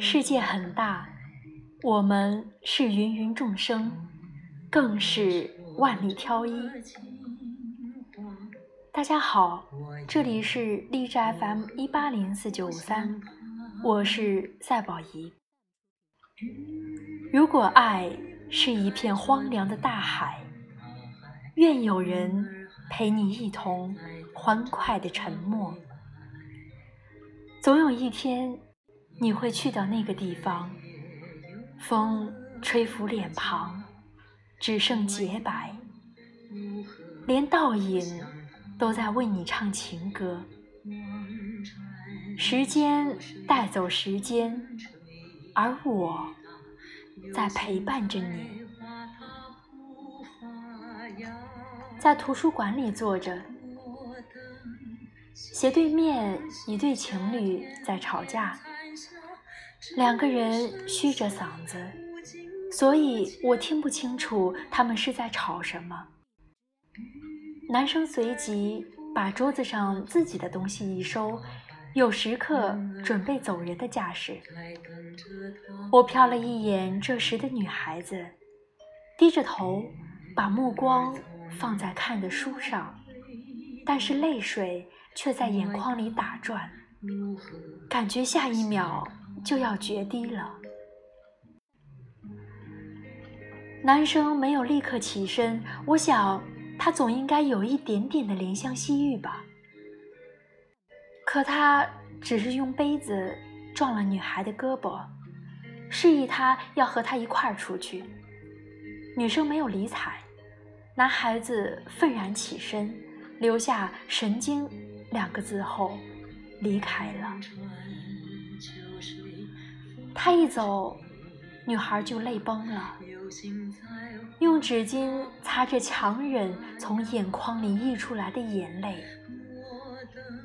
世界很大，我们是芸芸众生，更是万里挑一。大家好，这里是荔枝 FM 一八零四九五三，我是赛宝仪。如果爱是一片荒凉的大海，愿有人陪你一同欢快的沉默。总有一天。你会去到那个地方，风吹拂脸庞，只剩洁白，连倒影都在为你唱情歌。时间带走时间，而我在陪伴着你。在图书馆里坐着，斜对面一对情侣在吵架。两个人虚着嗓子，所以我听不清楚他们是在吵什么。男生随即把桌子上自己的东西一收，有时刻准备走人的架势。我瞟了一眼这时的女孩子，低着头，把目光放在看的书上，但是泪水却在眼眶里打转，感觉下一秒。就要决堤了。男生没有立刻起身，我想他总应该有一点点的怜香惜玉吧。可他只是用杯子撞了女孩的胳膊，示意她要和他一块儿出去。女生没有理睬，男孩子愤然起身，留下“神经”两个字后离开了。他一走，女孩就泪崩了，用纸巾擦着强忍从眼眶里溢出来的眼泪，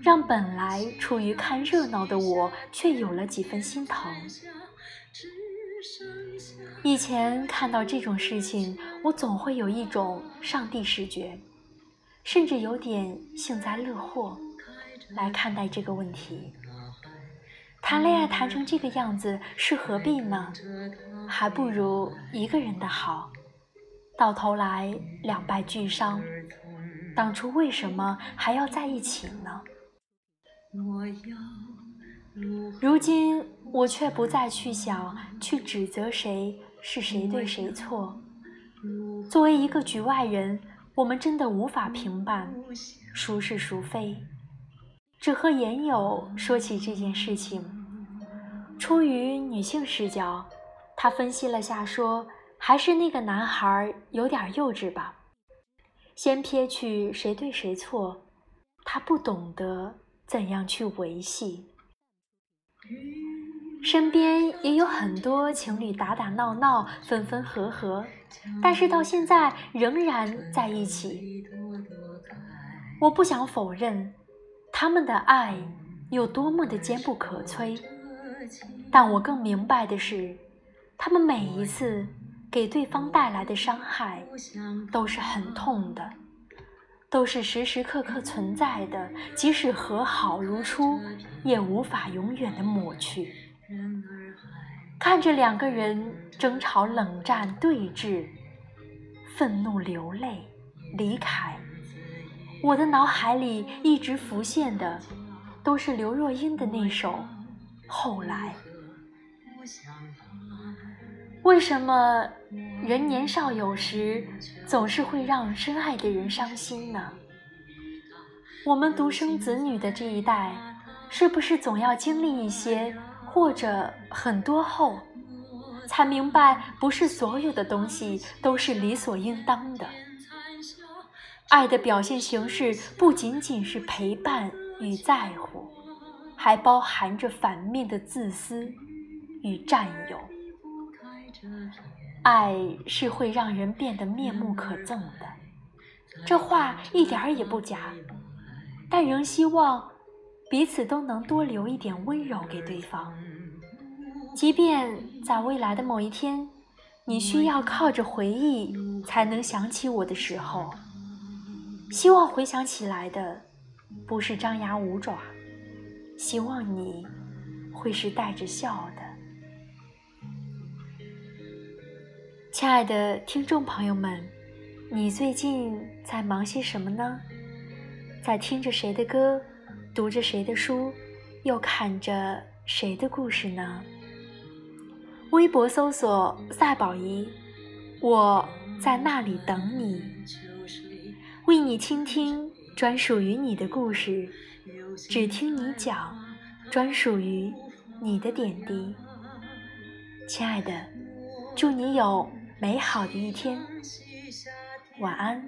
让本来处于看热闹的我却有了几分心疼。以前看到这种事情，我总会有一种上帝视觉，甚至有点幸灾乐祸来看待这个问题。谈恋爱谈成这个样子是何必呢？还不如一个人的好，到头来两败俱伤。当初为什么还要在一起呢？如今我却不再去想去指责谁是谁对谁错。作为一个局外人，我们真的无法评判孰是孰非。只和言友说起这件事情。出于女性视角，她分析了下，说：“还是那个男孩有点幼稚吧。先撇去谁对谁错，他不懂得怎样去维系。身边也有很多情侣打打闹闹，分分合合，但是到现在仍然在一起。我不想否认他们的爱有多么的坚不可摧。”但我更明白的是，他们每一次给对方带来的伤害都是很痛的，都是时时刻刻存在的，即使和好如初，也无法永远的抹去。看着两个人争吵、冷战、对峙，愤怒、流泪、离开，我的脑海里一直浮现的，都是刘若英的那首。后来，为什么人年少有时总是会让深爱的人伤心呢？我们独生子女的这一代，是不是总要经历一些或者很多后，才明白不是所有的东西都是理所应当的？爱的表现形式不仅仅是陪伴与在乎。还包含着反面的自私与占有。爱是会让人变得面目可憎的，这话一点儿也不假。但仍希望彼此都能多留一点温柔给对方，即便在未来的某一天，你需要靠着回忆才能想起我的时候，希望回想起来的不是张牙舞爪，希望你会是带着笑的。亲爱的听众朋友们，你最近在忙些什么呢？在听着谁的歌，读着谁的书，又看着谁的故事呢？微博搜索赛宝仪，我在那里等你，为你倾听专属于你的故事，只听你讲专属于你的点滴。亲爱的，祝你有美好的一天，晚安，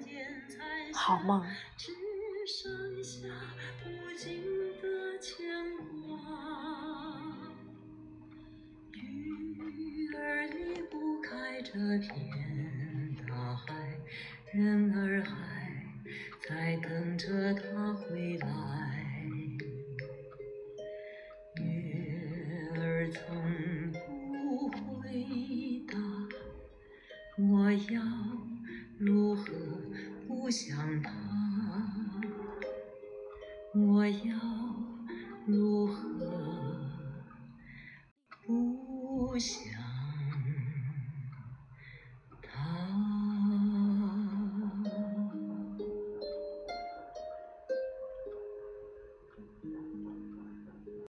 好梦。剩下无尽的牵挂。鱼儿离不开这片大海，人儿还在等着他回来。月儿从不回答，我要如何不想他？我要如何？不想